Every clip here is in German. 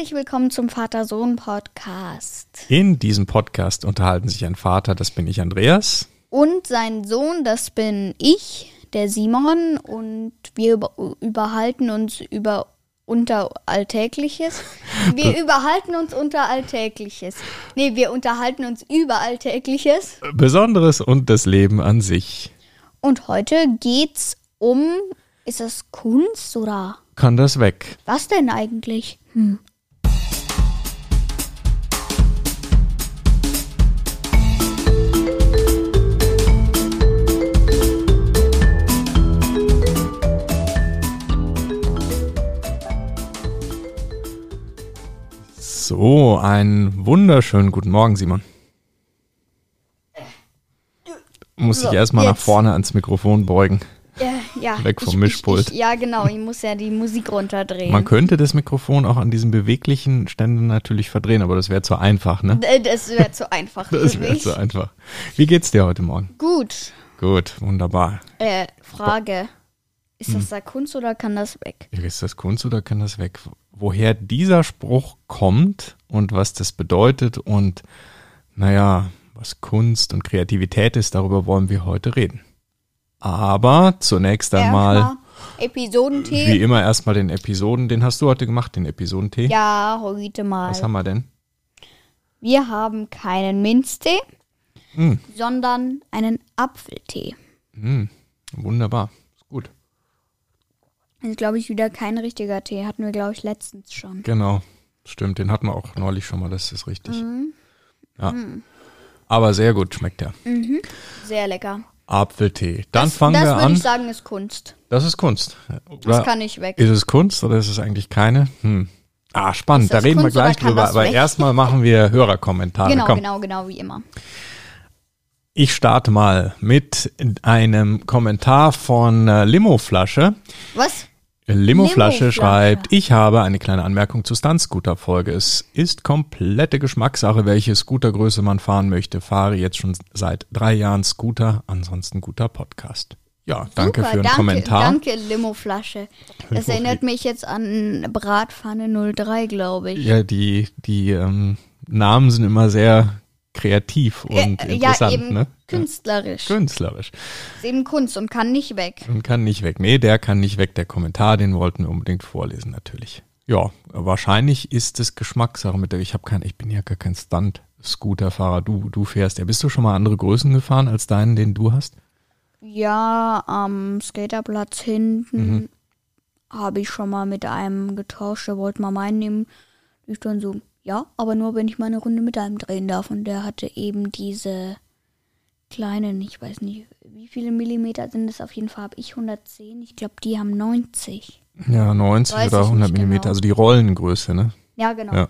Herzlich willkommen zum Vater-Sohn-Podcast. In diesem Podcast unterhalten sich ein Vater, das bin ich Andreas. Und sein Sohn, das bin ich, der Simon. Und wir über, überhalten uns über unter Alltägliches. Wir überhalten uns unter Alltägliches. Nee, wir unterhalten uns über Alltägliches. Besonderes und das Leben an sich. Und heute geht's um, ist das Kunst oder Kann das weg? was denn eigentlich? Hm. So, einen wunderschönen guten Morgen, Simon. Muss So, ich erstmal nach vorne ans Mikrofon beugen. Ja, ja. Weg vom ich, Mischpult. Ich, ich, ja, genau. Ich muss ja die Musik runterdrehen. Man könnte das Mikrofon auch an diesen beweglichen Ständen natürlich verdrehen, aber das wäre zu einfach, ne? Äh, Das wäre zu einfach Das wäre zu einfach. Wie geht's dir heute Morgen? Gut. Gut, wunderbar. Äh, Frage. Ist Hm. das da Kunst oder kann das weg? Ist das Kunst oder kann das weg? Woher dieser Spruch kommt und was das bedeutet und naja, was Kunst und Kreativität ist, darüber wollen wir heute reden. Aber zunächst einmal, Erstmal Episodentee. wie immer, erstmal den Episoden. Den hast du heute gemacht, den Episodentee. Ja, heute mal. Was haben wir denn? Wir haben keinen Minztee, Hm. sondern einen Apfeltee. Hm, wunderbar. Ist gut. Das ist, glaube ich, wieder kein richtiger Tee. Hatten wir, glaube ich, letztens schon. Genau. Stimmt, den hatten wir auch neulich schon mal, das ist richtig. Mhm. Ja. Aber sehr gut schmeckt der. Sehr lecker. Apfeltee. Dann das, fangen das wir würde an. ich sagen, ist Kunst. Das ist Kunst. Das Oder kann nicht weg. ist es Kunst oder ist es eigentlich keine? Hm. Ah, spannend. Da das reden wir Kunst oder gleich drüber. das Aber erstmal machen wir Hörerkommentare. Genau, Komm, genau, genau, wie immer. Ich starte mal mit einem Kommentar von äh, Limoflasche. Was? Limoflasche Limoflasche. schreibt, ich habe eine kleine Anmerkung zur Stunt-Scooter-Folge. Es ist komplette Geschmackssache, welche Scootergröße man fahren möchte. Fahre jetzt schon seit drei Jahren Scooter, ansonsten guter Podcast. Ja, danke Super, für den danke, Kommentar. Danke, Limoflasche. Das Limo- erinnert mich jetzt an Bratpfanne 03, glaube ich. Ja, die, die ähm, Namen sind immer sehr kreativ und Äh, interessant, ja, eben ne? künstlerisch. Künstlerisch. Ist eben Kunst und kann nicht weg. Und kann nicht weg. Nee, der kann nicht weg. Der Kommentar, den wollten wir unbedingt vorlesen, natürlich. Ja, wahrscheinlich ist es Geschmackssache mit der, ich habe kein, ich bin ja gar kein Stunt-Scooterfahrer. Du, du fährst ja. Bist du schon mal andere Größen gefahren als deinen, den du hast? Ja, am Skaterplatz hinten Mhm. habe ich schon mal mit einem getauscht, der wollte mal meinen nehmen. Ich dann so, ja, aber nur wenn ich mal eine Runde mit einem drehen darf. Und der hatte eben diese kleinen, ich weiß nicht, wie viele Millimeter sind es auf jeden Fall, habe ich 110. Ich glaube, die haben 90. Ja, 90 Weiß oder ich 100 nicht Millimeter, genau. also die Rollengröße, ne? Ja, genau. Ja.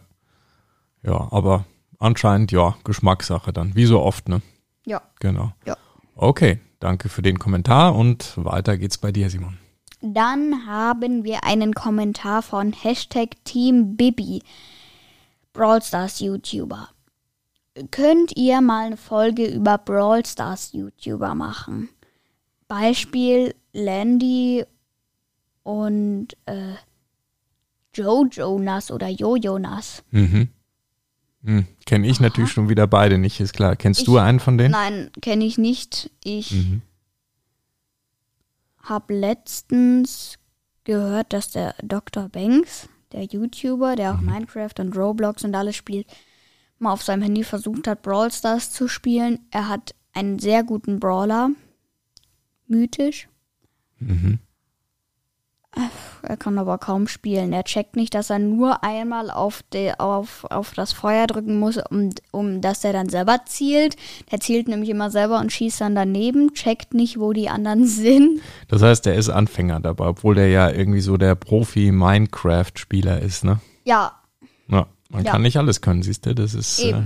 Ja, aber anscheinend, ja, Geschmackssache dann. Wie so oft, ne? ja. Genau. Ja. Okay, danke für den Kommentar und weiter geht's bei dir, Simon. Dann haben wir einen Kommentar von Hashtag Team Bibi, Brawl Stars YouTuber. Könnt ihr mal eine Folge über Brawl Stars YouTuber machen? Beispiel Landy und äh, Joe Jonas oder Jo Jonas. Mhm. Hm, Kenne ich natürlich schon wieder beide nicht, ist klar. Kennst du Ich- einen von denen? Nein, kenne ich nicht. Ich Mhm. habe letztens gehört, dass der Dr. Banks, der YouTuber, der auch Minecraft und Roblox und alles spielt, mal auf seinem Handy versucht hat, Brawl Stars zu spielen. Er hat einen sehr guten Brawler. Mythisch. Mhm. Er kann aber kaum spielen. Er checkt nicht, dass er nur einmal auf, de, auf, auf das Feuer drücken muss, um, um dass er dann selber zielt. Der zielt nämlich immer selber und schießt dann daneben, checkt nicht, wo die anderen sind. Das heißt, der ist Anfänger dabei, obwohl der ja irgendwie so der Profi-Minecraft-Spieler ist, ne? Ja, Ja, man Ja. kann nicht alles können, siehst du? Das ist äh,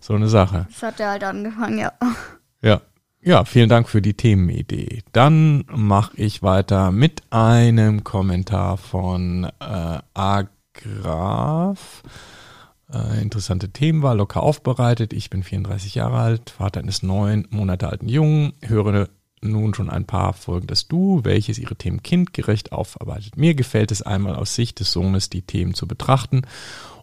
so eine Sache. das hat er halt angefangen, ja. Ja. Ja, vielen Dank für die Themenidee. Dann mache ich weiter mit einem Kommentar von äh, Agraf. Äh, interessante Themenwahl, locker aufbereitet. Ich bin 34 Jahre alt, Vater eines neun Monate alten Jungen, höre nun schon ein paar Folgen das Duo, welches ihre Themen kindgerecht aufarbeitet. Mir gefällt es einmal aus Sicht des Sohnes, die Themen zu betrachten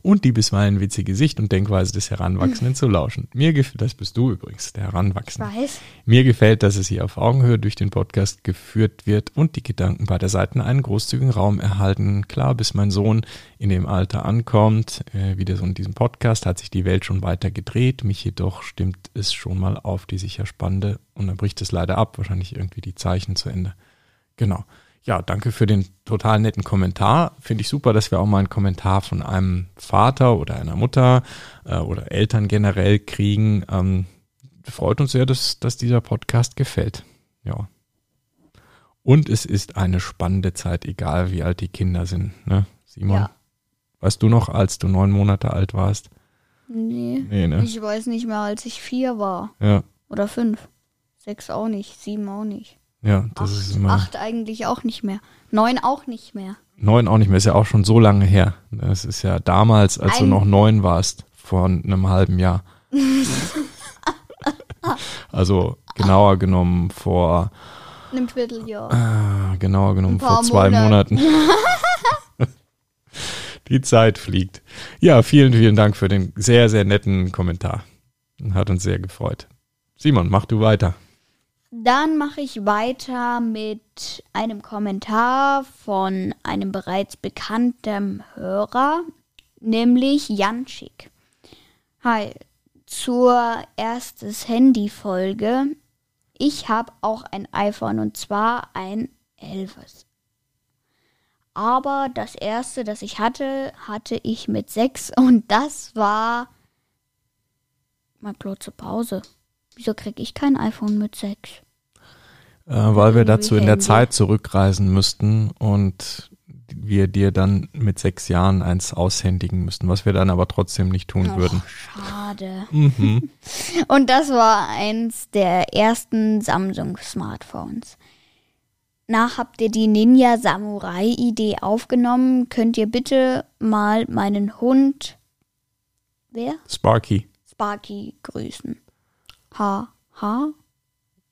und die bisweilen witzige Sicht und Denkweise des Heranwachsenden zu lauschen. Mir gefällt, das bist du übrigens, der Heranwachsende. Weiß. Mir gefällt, dass es hier auf Augenhöhe durch den Podcast geführt wird und die Gedanken beider Seiten einen großzügigen Raum erhalten. Klar, bis mein Sohn in dem Alter ankommt, äh, wie das in diesem Podcast, hat sich die Welt schon weiter gedreht. Mich jedoch stimmt es schon mal auf die sicher spannende und dann bricht es leider ab, wahrscheinlich irgendwie die Zeichen zu Ende. Genau. Ja, danke für den total netten Kommentar. Finde ich super, dass wir auch mal einen Kommentar von einem Vater oder einer Mutter äh, oder Eltern generell kriegen. Ähm, freut uns sehr, dass, dass dieser Podcast gefällt. Ja. Und es ist eine spannende Zeit, egal wie alt die Kinder sind, ne, Simon? Ja. Weißt du noch, als du neun Monate alt warst? Nee. Nee, ne? Ich weiß nicht mehr, als ich vier war. Ja, Oder fünf. Sechs auch nicht. Sieben auch nicht. Ja, das acht, ist immer. acht eigentlich auch nicht mehr. Neun auch nicht mehr. Neun auch nicht mehr, ist ja auch schon so lange her. Das ist ja damals, als du Ein- noch neun warst, vor einem halben Jahr. also genauer genommen vor, Einem Vierteljahr. ah, genauer genommen vor zwei Monaten. Monaten. Die Zeit fliegt. Ja, vielen, vielen Dank für den sehr, sehr netten Kommentar. Hat uns sehr gefreut. Simon, mach du weiter. Dann mache ich weiter mit einem Kommentar von einem bereits bekannten Hörer, nämlich Janschik. Hi, zur erstes Handy-Folge. Ich habe auch ein iPhone und zwar ein 11. Aber das erste, das ich hatte, hatte ich mit 6 und das war. Mal kurze Pause. Wieso kriege ich kein iPhone mit 6? Äh, weil wir dazu in der. Zeit zurückreisen müssten und wir dir dann mit sechs Jahren eins aushändigen müssten, was wir dann aber trotzdem nicht tun würden. Schade. Mhm. Und das war eins der ersten Samsung-Smartphones. Nach habt ihr die Ninja Samurai-Idee aufgenommen, könnt ihr bitte mal meinen Hund, wer? Sparky. Sparky grüßen. Ha, ha.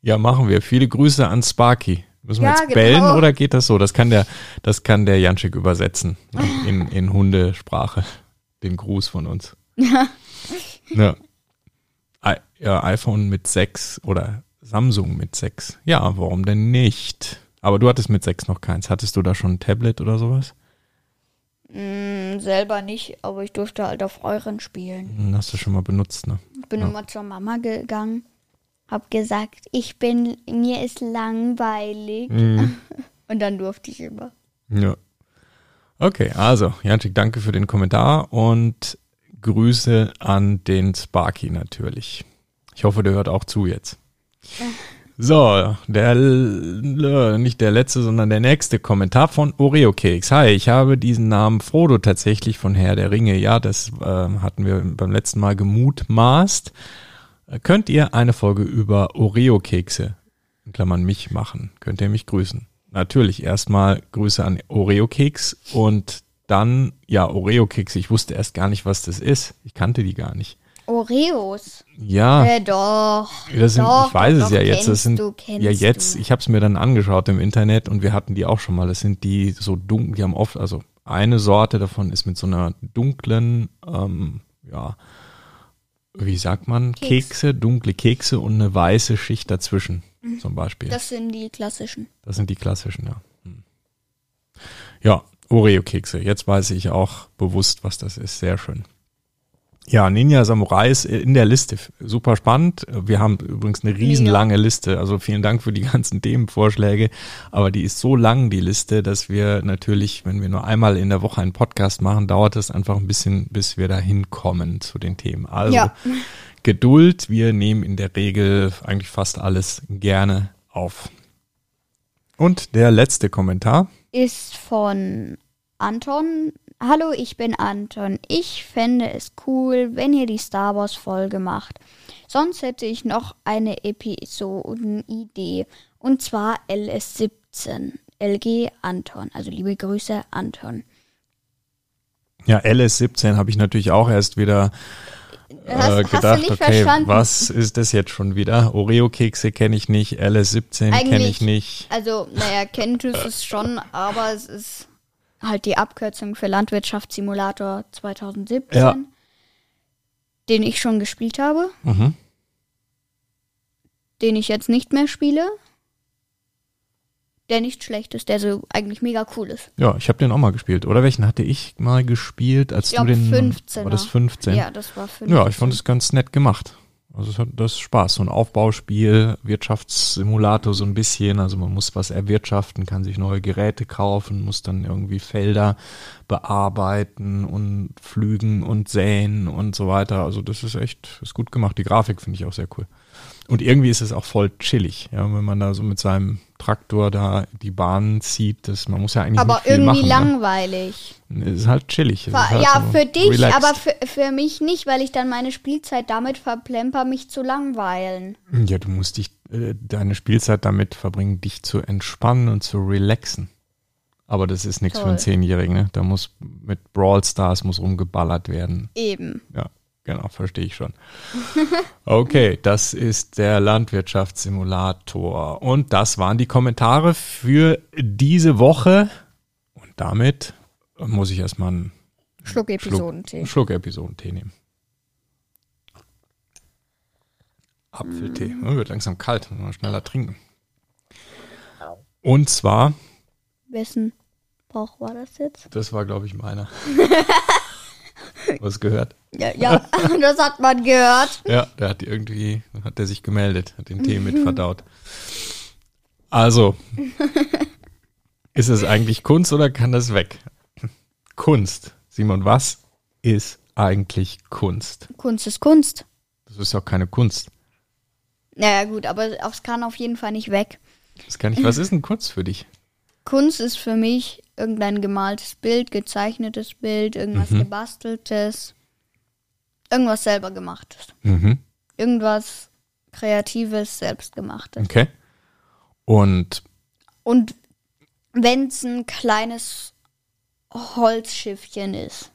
Ja, machen wir. Viele Grüße an Sparky. Müssen wir Ja, jetzt bellen genau. oder geht das so? Das kann der, das kann der Janschik übersetzen in, in, Hundesprache. Den Gruß von uns. ja. I, ja, iPhone mit 6 oder Samsung mit 6. Ja, warum denn nicht? Aber du hattest mit 6 noch keins. Hattest du da schon ein Tablet oder sowas? Mm, selber nicht, aber ich durfte halt auf euren spielen. Hm, Hast du schon mal benutzt, ne? Ich bin Ja. immer zur Mama gegangen, hab gesagt, ich bin, mir ist langweilig. Mhm. Und dann durfte ich immer. Ja. Okay, also, Janschik, danke für den Kommentar und Grüße an den Sparky natürlich. Ich hoffe, der hört auch zu jetzt. So, der, nicht der letzte, sondern der nächste Kommentar von Oreo Cakes. Hi, ich habe diesen Namen Frodo tatsächlich von Herr der Ringe. Ja, das äh, hatten wir beim letzten Mal gemutmaßt. Äh, Könnt ihr eine Folge über Oreo Kekse, in Klammern mich machen? Könnt ihr mich grüßen? Natürlich erstmal Grüße an Oreo Keks und dann, ja, Oreo Kekse. Ich wusste erst gar nicht, was das ist. Ich kannte die gar nicht. Oreos. Ja. Äh, doch. Das sind, doch, ich weiß doch, es ja jetzt. Das sind du, ja jetzt. Du. Ich habe es mir dann angeschaut im Internet und wir hatten die auch schon mal. Das sind die so dunkel. Die haben oft, also eine Sorte davon ist mit so einer dunklen, ähm, ja, wie sagt man, Keks. Kekse, dunkle Kekse und eine weiße Schicht dazwischen, zum Beispiel. Das, Das sind die klassischen. sind die klassischen, ja. Hm. Ja, Oreo-Kekse. Jetzt weiß ich auch bewusst, was das ist. Sehr schön. Ja, Ninja Samurai ist in der Liste. Super spannend. Wir haben übrigens eine riesenlange Liste. Also vielen Dank für die ganzen Themenvorschläge. Aber die ist so lang, die Liste, dass wir natürlich, wenn wir nur einmal in der Woche einen Podcast machen, dauert es einfach ein bisschen, bis wir da hinkommen zu den Themen. Also Ja. Geduld. Wir nehmen in der Regel eigentlich fast alles gerne auf. Und der letzte Kommentar. Ist von Anton. Hallo, ich bin Anton. Ich fände es cool, wenn ihr die Star Wars Folge macht. Sonst hätte ich noch eine Episodenidee. Und zwar LS17. LG Anton. Also liebe Grüße, Anton. Ja, LS17 habe ich natürlich auch erst wieder Hast, hast du gedacht, nicht okay, verstanden? was ist das jetzt schon wieder? Oreo-Kekse kenne ich nicht, LS17 kenne ich nicht. Also, naja, kennt es es schon, aber es ist halt die Abkürzung für Landwirtschaftssimulator 2017, Ja. den ich schon gespielt habe, Mhm. den ich jetzt nicht mehr spiele, der nicht schlecht ist, der so eigentlich mega cool ist. Ja, ich habe den auch mal gespielt. Oder welchen hatte ich mal gespielt, als Ich du den 15er. War das 15? Ja, das war für Ja, ich fand es ganz nett gemacht. Also es hat das Spaß. So ein Aufbauspiel, Wirtschaftssimulator so ein bisschen. Also man muss was erwirtschaften, kann sich neue Geräte kaufen, muss dann irgendwie Felder bearbeiten und pflügen und säen und so weiter. Also das ist echt, ist gut gemacht. Die Grafik finde ich auch sehr cool. Und irgendwie ist es auch voll chillig, ja, wenn man da so mit seinem Traktor da die Bahn zieht. Das, man muss ja eigentlich aber irgendwie machen. langweilig. Ne? Es ist halt chillig. Ver- ist halt ja, so für dich, relaxed. aber für, für mich nicht, weil ich dann meine Spielzeit damit verplemper, mich zu langweilen. Ja, du musst dich, äh, deine Spielzeit damit verbringen, dich zu entspannen und zu relaxen. Aber das ist nichts für einen. Zehnjährigen, ne? Da muss mit Brawl Stars muss rumgeballert werden. Eben. Ja, genau, verstehe ich schon. Okay, das ist der Landwirtschaftssimulator. Und das waren die Kommentare für diese Woche. Und damit muss ich erstmal einen Schluck Schluck, Episodentee. Schluck Episodentee nehmen. Apfeltee. Oh, wird langsam kalt. Müssen wir schneller trinken. Und zwar, Wessen Bauch war das jetzt? das war glaube ich meiner. Was gehört? Ja, ja das hat man gehört. Ja, der hat irgendwie, hat der sich gemeldet, hat den Tee mit verdaut. Also, ist es eigentlich Kunst oder kann das weg? Kunst. Simon, was ist eigentlich Kunst? Kunst ist Kunst. Das ist auch keine Kunst. Naja, gut, aber es kann auf jeden Fall nicht weg. Das kann ich, was ist denn Kunst für dich? Kunst ist für mich irgendein gemaltes Bild, gezeichnetes Bild, irgendwas Mhm. gebasteltes, irgendwas selber gemachtes, Mhm. irgendwas kreatives, selbstgemachtes. Okay. Und Und wenn es ein kleines Holzschiffchen ist,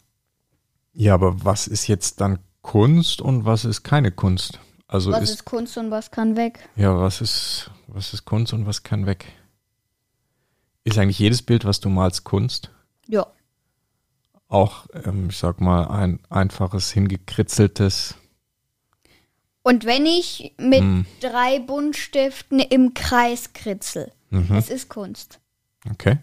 ja, aber was ist jetzt dann Kunst und was ist keine Kunst? Also was ist, ist Kunst und was kann weg? ja, was ist, was ist Kunst und was kann weg? Ist eigentlich jedes Bild, was du malst, Kunst? Ja, Auch, ähm, ich sag mal, ein einfaches, hingekritzeltes. Und wenn ich mit Hm. drei Buntstiften im Kreis kritzel, Mhm. es ist Kunst. Okay.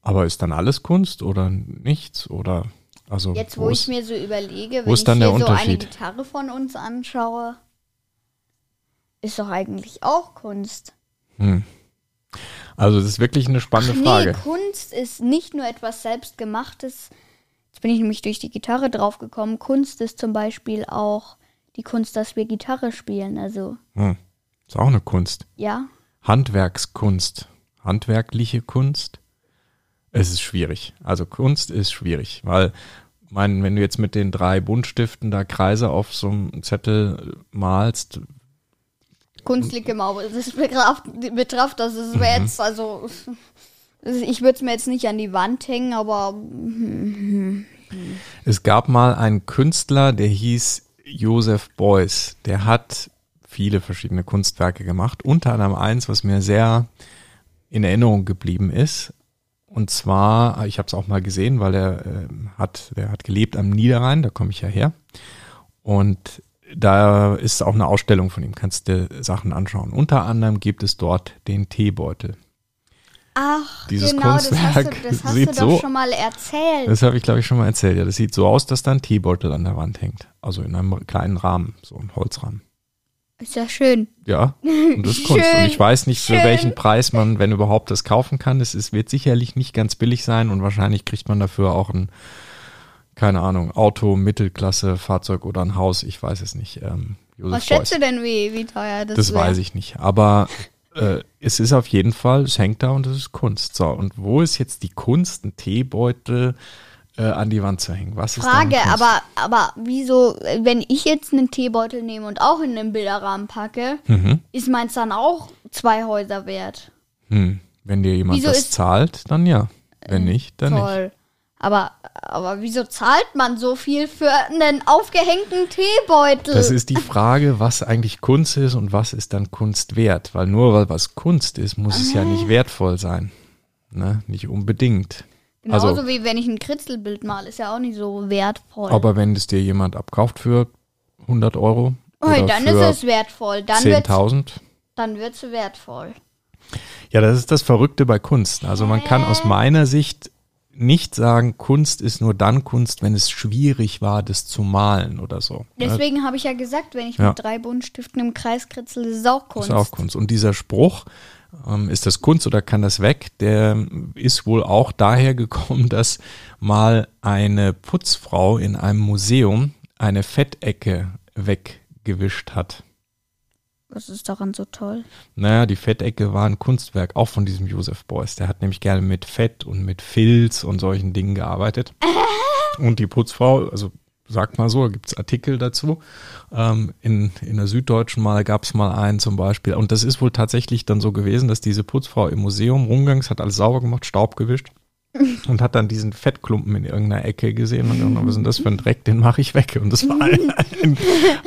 Aber ist dann alles Kunst oder nichts? Oder also Jetzt, wo wo ich ist- mir so überlege, wo wenn ist ich der so eine? Gitarre von uns anschaue, ist doch eigentlich auch Kunst. hm. Also das ist wirklich eine spannende Ach Frage. Nee, Kunst ist nicht nur etwas Selbstgemachtes. Jetzt bin ich nämlich durch die Gitarre draufgekommen. Kunst ist zum Beispiel auch die Kunst, dass wir Gitarre spielen. Also, Hm. Ist auch eine Kunst. ja. Handwerkskunst, handwerkliche Kunst. Es ist schwierig. Also Kunst ist schwierig, weil mein, wenn du jetzt mit den drei Buntstiften da Kreise auf so einem Zettel malst, Kunst liegt im Auge. Das betraf, betraf das. Es wäre Mhm. jetzt, also, ich würde es mir jetzt nicht an die Wand hängen, aber es gab mal einen Künstler, der hieß Joseph Beuys. Der hat viele verschiedene Kunstwerke gemacht, unter anderem eins, was mir sehr in Erinnerung geblieben ist. Und zwar, ich habe es auch mal gesehen, weil er äh, hat, der hat gelebt am Niederrhein, da komme ich ja her. Und da ist auch eine Ausstellung von ihm, kannst du dir Sachen anschauen. Unter anderem gibt es dort den Teebeutel. ach, Dieses genau, das hast du, Kunstwerk das hast sieht du doch so- schon mal erzählt. Das habe ich, glaube ich, schon mal erzählt. Ja, das sieht so aus, dass da ein Teebeutel an der Wand hängt. Also in einem kleinen Rahmen, so ein Holzrahmen. Ist ja schön. Ja, und das ist Kunst. Und Schön, ich weiß nicht, für schön. welchen Preis man, wenn überhaupt, das kaufen kann. Es wird sicherlich nicht ganz billig sein und wahrscheinlich kriegt man dafür auch ein, keine Ahnung, Auto, Mittelklasse, Fahrzeug oder ein Haus. Ich weiß es nicht. Ähm, Was schätzt du denn, wie, wie teuer das, Das wär? weiß ich nicht. Aber äh, es ist auf jeden Fall, es hängt da und es ist Kunst. So, und wo ist jetzt die Kunst, einen Teebeutel äh, an die Wand zu hängen? Was ist Frage, Kunst? aber, aber wieso, äh, wenn ich jetzt einen Teebeutel nehme und auch in den Bilderrahmen packe, Mhm. ist meins dann auch zwei Häuser wert? Hm. Wenn dir jemand Wieso das ist- zahlt, dann ja. Wenn nicht, dann nicht. Aber, aber wieso zahlt man so viel für einen aufgehängten Teebeutel? Das ist die Frage, was eigentlich Kunst ist und was ist dann Kunst wert. Weil nur weil was Kunst ist, muss es ja nicht wertvoll sein. Ne? Nicht unbedingt. Genauso also- wie wenn ich ein Kritzelbild male, ist ja auch nicht so wertvoll. Aber wenn es dir jemand abkauft für 100 Euro Ui, oder dann für ist es wertvoll. Dann wird 10.000, dann wird's wertvoll. Ja, das ist das Verrückte bei Kunst. Also man kann aus meiner Sicht nicht sagen, Kunst ist nur dann Kunst, wenn es schwierig war, das zu malen oder so. Ne? Deswegen habe ich ja gesagt, wenn ich Ja. mit drei Buntstiften im Kreis kritzel, ist es auch Kunst. ist auch Kunst. Und dieser Spruch, ähm, ist das Kunst oder kann das weg, der ist wohl auch daher gekommen, dass mal eine Putzfrau in einem Museum eine Fettecke weggewischt hat. Was ist daran so toll? Naja, die Fettecke war ein Kunstwerk, auch von diesem Josef Beuys. Der hat nämlich gerne mit Fett und mit Filz und solchen Dingen gearbeitet. Und die Putzfrau, also sagt mal so, da gibt's Artikel dazu. Ähm, in, in der Süddeutschen mal gab's mal einen zum Beispiel. Und das ist wohl tatsächlich dann so gewesen, dass diese Putzfrau im Museum rumgangs hat alles sauber gemacht, Staub gewischt und hat dann diesen Fettklumpen in irgendeiner Ecke gesehen und gedacht, was ist denn das für ein Dreck, den mache ich weg. Und das war ein, ein,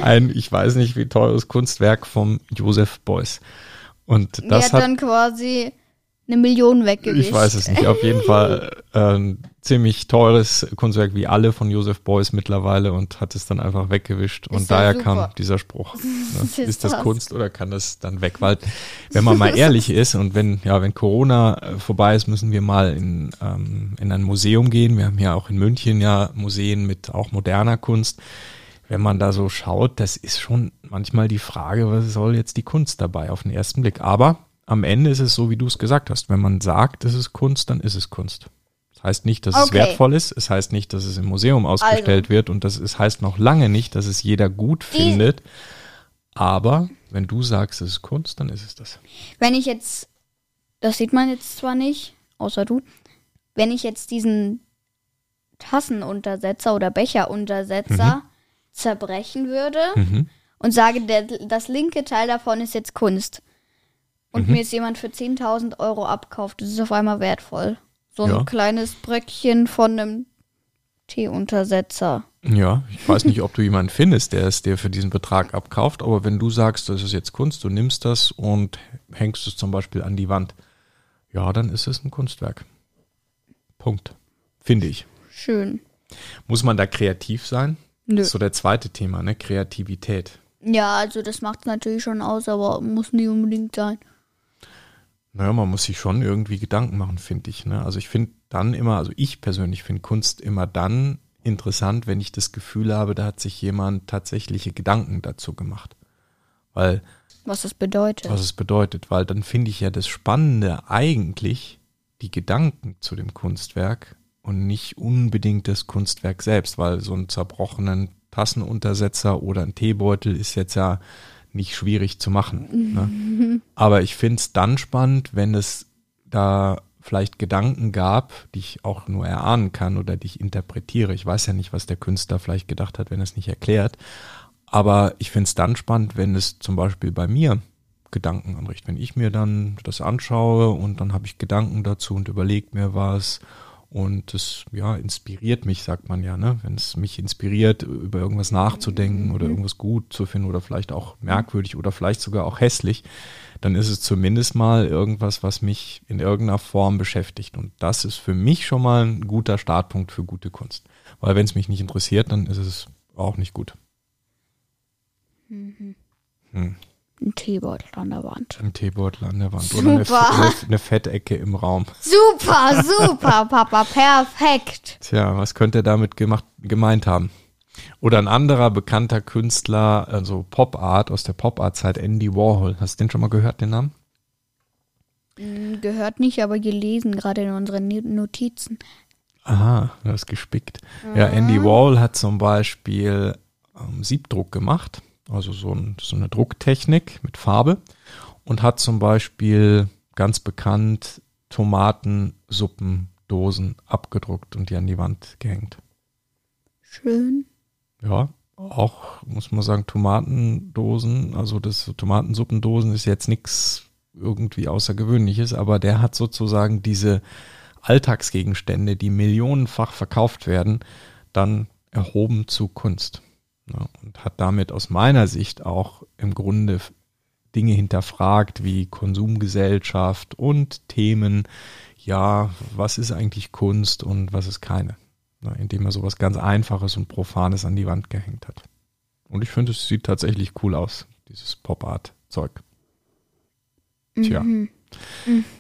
ein, ich weiß nicht wie teures Kunstwerk vom Josef Beuys. Und Der das hat, hat, dann quasi eine Million weggewischt. ich weiß es nicht, auf jeden Fall ein ziemlich teures Kunstwerk wie alle von Josef Beuys mittlerweile und hat es dann einfach weggewischt. Und Ist daher super. kam dieser Spruch. Ne? ist das? Kunst oder kann das dann weg? Weil, wenn man mal ehrlich ist und wenn, ja, wenn Corona äh, vorbei ist, müssen wir mal in, ähm, in ein Museum gehen. Wir haben ja auch in München ja Museen mit auch moderner Kunst. Wenn man da so schaut, das ist schon manchmal die Frage, was soll jetzt die Kunst dabei auf den ersten Blick? Aber am Ende ist es so, wie du es gesagt hast. Wenn man sagt, es ist Kunst, dann ist es Kunst. Das heißt nicht, dass es Okay. wertvoll ist. Es heißt nicht, dass es im Museum ausgestellt wird. Und das ist, heißt noch lange nicht, dass es jeder gut Die- findet. Aber wenn du sagst, es ist Kunst, dann ist es das. Wenn ich jetzt, das sieht man jetzt zwar nicht, außer du, wenn ich jetzt diesen Tassenuntersetzer oder Becheruntersetzer zerbrechen würde Mhm. und sage, der, das linke Teil davon ist jetzt Kunst und Mhm. mir jetzt jemand für 10.000 Euro abkauft, das ist auf einmal wertvoll. So ein Ja. kleines Bröckchen von einem Teeuntersetzer. Ja, ich weiß nicht, ob du jemanden findest, der es dir für diesen Betrag abkauft, aber wenn du sagst, das ist jetzt Kunst, du nimmst das und hängst es zum Beispiel an die Wand, ja, dann ist es ein Kunstwerk. Punkt. Finde ich. Schön. Muss man da kreativ sein? Nö. Das ist so der zweite Thema, ne? Kreativität. Ja, also das macht es natürlich schon aus, aber muss nicht unbedingt sein. Naja, man muss sich schon irgendwie Gedanken machen, finde ich. Ne? Also ich finde dann immer, also ich persönlich finde Kunst immer dann interessant, wenn ich das Gefühl habe, da hat sich jemand tatsächliche Gedanken dazu gemacht. Weil, Was das bedeutet. was es bedeutet, weil dann finde ich ja das Spannende eigentlich die Gedanken zu dem Kunstwerk und nicht unbedingt das Kunstwerk selbst, weil so einen zerbrochenen Tassenuntersetzer oder ein Teebeutel ist jetzt ja nicht schwierig zu machen. Ne? Aber ich finde es dann spannend, wenn es da vielleicht Gedanken gab, die ich auch nur erahnen kann oder die ich interpretiere. Ich weiß ja nicht, was der Künstler vielleicht gedacht hat, wenn er es nicht erklärt. Aber ich finde es dann spannend, wenn es zum Beispiel bei mir Gedanken anrichtet. Wenn ich mir dann das anschaue und dann habe ich Gedanken dazu und überlege mir was und es ja inspiriert mich, sagt man ja, ne? Wenn es mich inspiriert, über irgendwas nachzudenken oder irgendwas gut zu finden oder vielleicht auch merkwürdig oder vielleicht sogar auch hässlich, dann ist es zumindest mal irgendwas, was mich in irgendeiner Form beschäftigt. Und das ist für mich schon mal ein guter Startpunkt für gute Kunst. Weil wenn es mich nicht interessiert, dann ist es auch nicht gut. Hm. Ein Teebeutel an der Wand. Ein Teebeutel an der Wand oder eine, Super. eine, eine Fettecke im Raum. Super, super, Papa, perfekt. Tja, was könnte er damit gemacht, gemeint haben? Oder ein anderer bekannter Künstler, also Pop Art aus der Pop Art Zeit, Andy Warhol. Hast du den schon mal gehört, den Namen? Hm, Gehört nicht, aber gelesen, gerade in unseren Notizen. Aha, du hast gespickt. Ja, Andy Warhol hat zum Beispiel ähm, Siebdruck gemacht, also so, ein, so eine Drucktechnik mit Farbe und hat zum Beispiel ganz bekannt Tomatensuppendosen abgedruckt und die an die Wand gehängt. Schön. Ja, auch muss man sagen, Tomatendosen, also das Tomatensuppendosen ist jetzt nichts irgendwie Außergewöhnliches, aber der hat sozusagen diese Alltagsgegenstände, die millionenfach verkauft werden, dann erhoben zu Kunst. Ja, und hat damit aus meiner Sicht auch im Grunde Dinge hinterfragt wie Konsumgesellschaft und Themen, ja, was ist eigentlich Kunst und was ist keine. Ja, indem er sowas ganz Einfaches und Profanes an die Wand gehängt hat. Und ich finde, es sieht tatsächlich cool aus, dieses Pop-Art-Zeug. Tja. Mhm.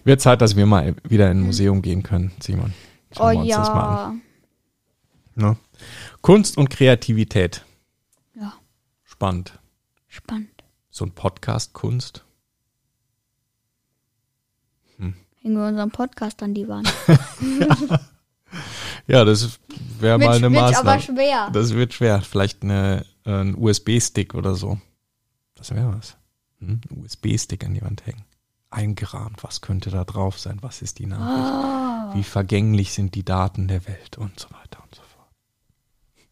Wird Zeit, dass wir mal wieder in ein Museum gehen können, Simon. Oh Schauen wir uns das mal an. ja. Ne? Kunst und Kreativität. Spannend. spannend. So ein Podcast Kunst. Hängen wir unseren Podcast an die Wand. Ja, das wäre mal eine wird aber Maßnahme. schwer. Das wird schwer. Vielleicht eine, äh, ein USB-Stick oder so. Das wäre was. Hm? Ein USB-Stick an die Wand hängen. Eingerahmt. Was könnte da drauf sein? Was ist die Nachricht? Oh. Wie vergänglich sind die Daten der Welt und so weiter und so.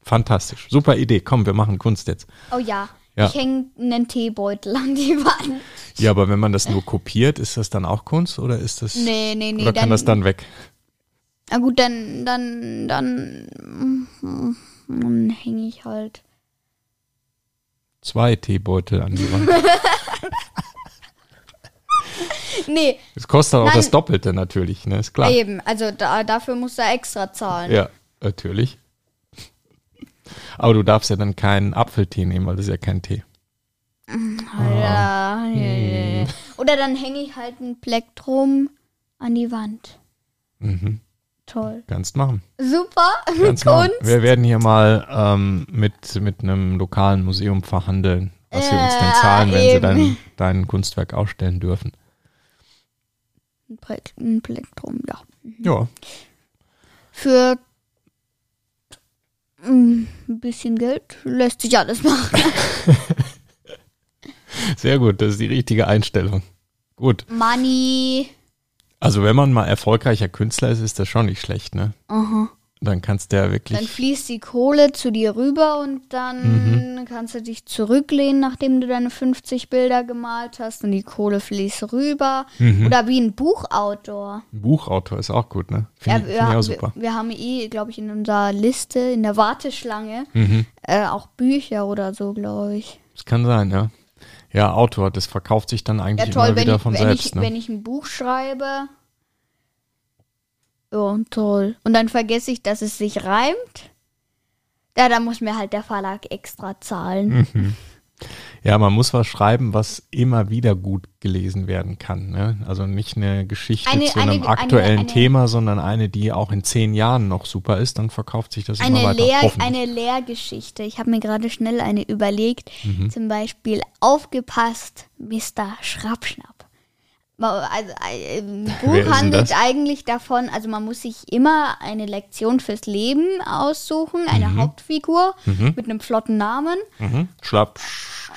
Fantastisch. Super Idee. Komm, wir machen Kunst jetzt. Oh ja. Ja. Ich hänge einen Teebeutel an die Wand. Ja, aber wenn man das nur kopiert, ist das dann auch Kunst oder ist das Nee, nee, nee. oder kann das dann weg? Na gut, dann, dann, dann, dann hänge ich halt. Zwei Teebeutel an die Wand. Nee, Es kostet auch Nein. das Doppelte natürlich, ne? Ist klar. eben. Also da, dafür musst du extra zahlen. Ja, natürlich. Aber du darfst ja dann keinen Apfeltee nehmen, weil das ist ja kein Tee. Ja, ja, ja, ja. Oder dann hänge ich halt ein Plektrum an die Wand. Mhm. Toll. Kannst machen. Super. Kannst machen. Wir werden hier mal ähm, mit, mit einem lokalen Museum verhandeln, was sie uns denn Ja, zahlen, wenn sie eben. dein, dein Kunstwerk ausstellen dürfen. Ein, Plek ein Plektrum, ja. Ja, Für mm, ein bisschen Geld lässt sich alles machen. sehr gut. Das ist die richtige Einstellung. Gut. Money. Also wenn man mal erfolgreicher Künstler ist, ist das schon nicht schlecht, ne? Aha. Dann kannst du ja Dann wirklich. fließt die Kohle zu dir rüber und dann Mhm. kannst du dich zurücklehnen, nachdem du deine 50 Bilder gemalt hast und die Kohle fließt rüber. Mhm. Oder wie ein Buchautor. Ein Buchautor ist auch gut, ne? Finde Ja, ich, find ich auch wir, super. wir, wir haben eh, glaube ich, in unserer Liste, in der Warteschlange, Mhm. äh, auch Bücher oder so, glaube ich. Das kann sein, ja. Ja, Autor, das verkauft sich dann Ja, eigentlich toll, immer wieder ich, von wenn, selbst, ich, ne? wenn ich ein Buch schreibe. Ja, toll. Und dann vergesse ich, dass es sich reimt. Ja, da muss mir halt der Verlag extra zahlen. Mhm. Ja, man muss was schreiben, was immer wieder gut gelesen werden kann. Ne? Also nicht eine Geschichte Eine- zu einem eine- aktuellen eine- Thema, sondern eine, die auch in zehn Jahren noch super ist, dann verkauft sich das immer Eine, weiter. Lehr, eine Lehrgeschichte. Ich habe mir gerade schnell eine überlegt. Mhm. Zum Beispiel Aufgepasst, Mr. Schrappschnapp. Also, äh, ein Buch handelt eigentlich davon, also man muss sich immer eine Lektion fürs Leben aussuchen, eine Hauptfigur mit einem flotten Namen. mhm. Schlapp,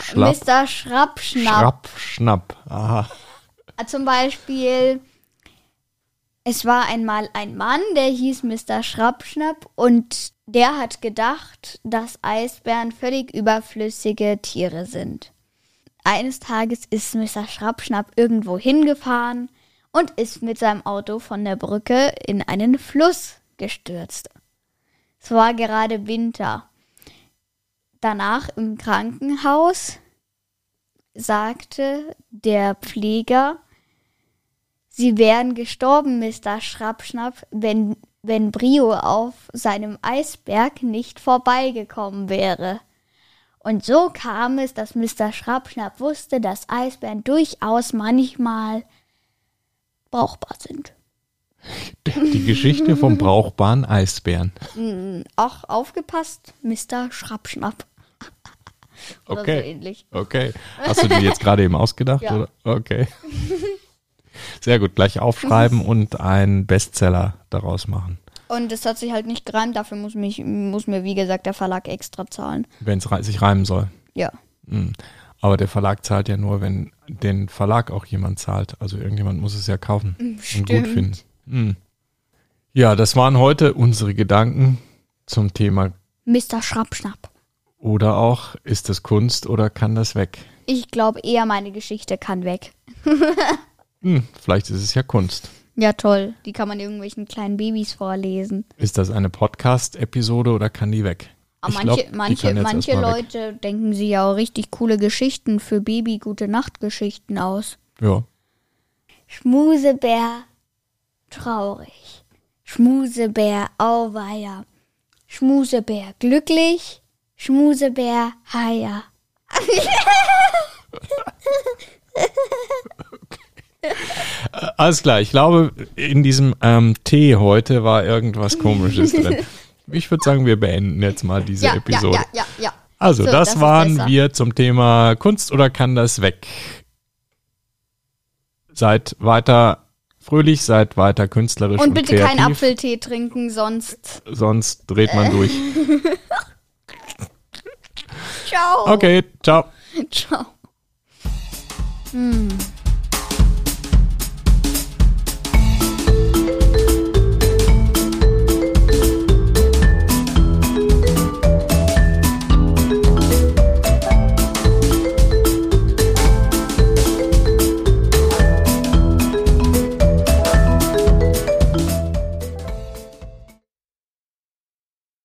schlapp, Mr. Schrappschnapp. schrapp, schnapp. Aha. Zum Beispiel, es war einmal ein Mann, der hieß Mr. Schrappschnapp und der hat gedacht, dass Eisbären völlig überflüssige Tiere sind. Eines Tages ist Mr. Schrappschnapp irgendwo hingefahren und ist mit seinem Auto von der Brücke in einen Fluss gestürzt. Es war gerade Winter. Danach im Krankenhaus sagte der Pfleger, Sie wären gestorben, Mr. Schrappschnapp, wenn, wenn Brio auf seinem Eisberg nicht vorbeigekommen wäre. Und so kam es, dass Mr. Schrappschnapp wusste, dass Eisbären durchaus manchmal brauchbar sind. Die Geschichte vom brauchbaren Eisbären. Auch aufgepasst, Mr. Schrappschnapp. Oder so Okay. ähnlich. Okay. Hast du die jetzt gerade eben ausgedacht? Ja. Oder? Okay. Sehr gut. Gleich aufschreiben und einen Bestseller daraus machen. Und es hat sich halt nicht gereimt, dafür muss, mich, muss mir, wie gesagt, der Verlag extra zahlen. Wenn es sich reimen soll. Ja. Mhm. Aber der Verlag zahlt ja nur, wenn den Verlag auch jemand zahlt. Also irgendjemand muss es ja kaufen und gut stimmt. finden. Mhm. Ja, das waren heute unsere Gedanken zum Thema. Mr. Schrappschnapp. Oder auch, ist das Kunst oder kann das weg? Ich glaube eher, meine Geschichte kann weg. Hm, vielleicht ist es ja Kunst. Ja, toll. Die kann man irgendwelchen kleinen Babys vorlesen. Ist das eine Podcast-Episode oder kann die weg? Aber Ich manche, glaub, die manche, kann jetzt manche mal weg. Leute denken sich ja auch richtig coole Geschichten für Baby, gute Nachtgeschichten aus. Ja. Schmusebär, traurig. Schmusebär, auweia. Schmusebär, glücklich. Schmusebär, heier. Alles klar, ich glaube, in diesem ähm, Tee heute war irgendwas Komisches drin. Ich würde sagen, wir beenden jetzt mal diese Ja, ja, Episode. ja, ja, ja. Also, So, das, das waren wir zum Thema Kunst oder kann das weg? Seid weiter fröhlich, seid weiter künstlerisch und, Und bitte kreativ, keinen Apfeltee trinken, sonst. sonst dreht man durch. Ciao. Okay, ciao. Ciao. Hm.